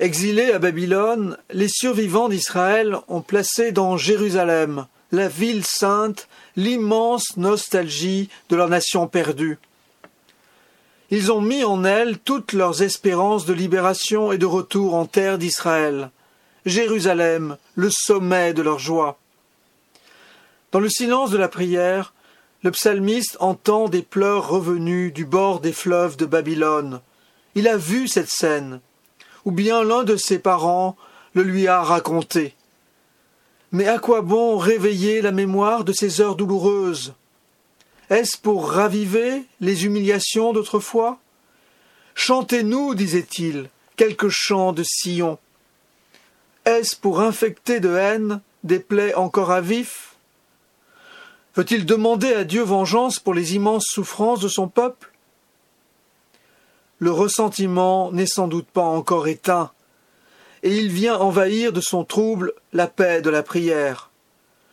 Exilés à Babylone, les survivants d'Israël ont placé dans Jérusalem, la ville sainte, l'immense nostalgie de leur nation perdue. Ils ont mis en elle toutes leurs espérances de libération et de retour en terre d'Israël. Jérusalem, le sommet de leur joie. Dans le silence de la prière, le psalmiste entend des pleurs revenus du bord des fleuves de Babylone. Il a vu cette scène, ou bien l'un de ses parents le lui a raconté. Mais à quoi bon réveiller la mémoire de ces heures douloureuses? Est-ce pour raviver les humiliations d'autrefois? Chantez-nous, disait-il, quelques chants de Sion. Est-ce pour infecter de haine des plaies encore à vif? Veut-il demander à Dieu vengeance pour les immenses souffrances de son peuple? Le ressentiment n'est sans doute pas encore éteint, et il vient envahir de son trouble la paix de la prière.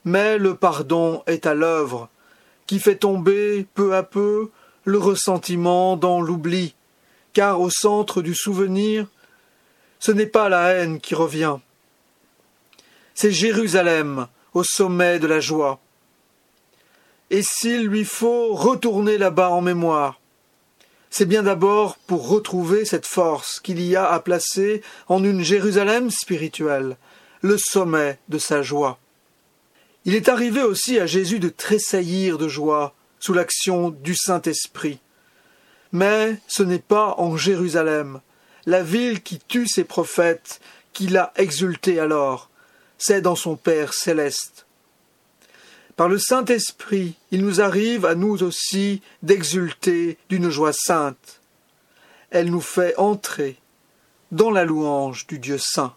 Mais le pardon est à l'œuvre, qui fait tomber peu à peu le ressentiment dans l'oubli, car au centre du souvenir, ce n'est pas la haine qui revient. C'est Jérusalem au sommet de la joie et s'il lui faut retourner là-bas en mémoire. C'est bien d'abord pour retrouver cette force qu'il y a à placer en une Jérusalem spirituelle, le sommet de sa joie. Il est arrivé aussi à Jésus de tressaillir de joie sous l'action du Saint-Esprit. Mais ce n'est pas en Jérusalem, la ville qui tue ses prophètes, qu'il a exulté alors, c'est dans son Père céleste. Par le Saint-Esprit, il nous arrive à nous aussi d'exulter d'une joie sainte. Elle nous fait entrer dans la louange du Dieu saint.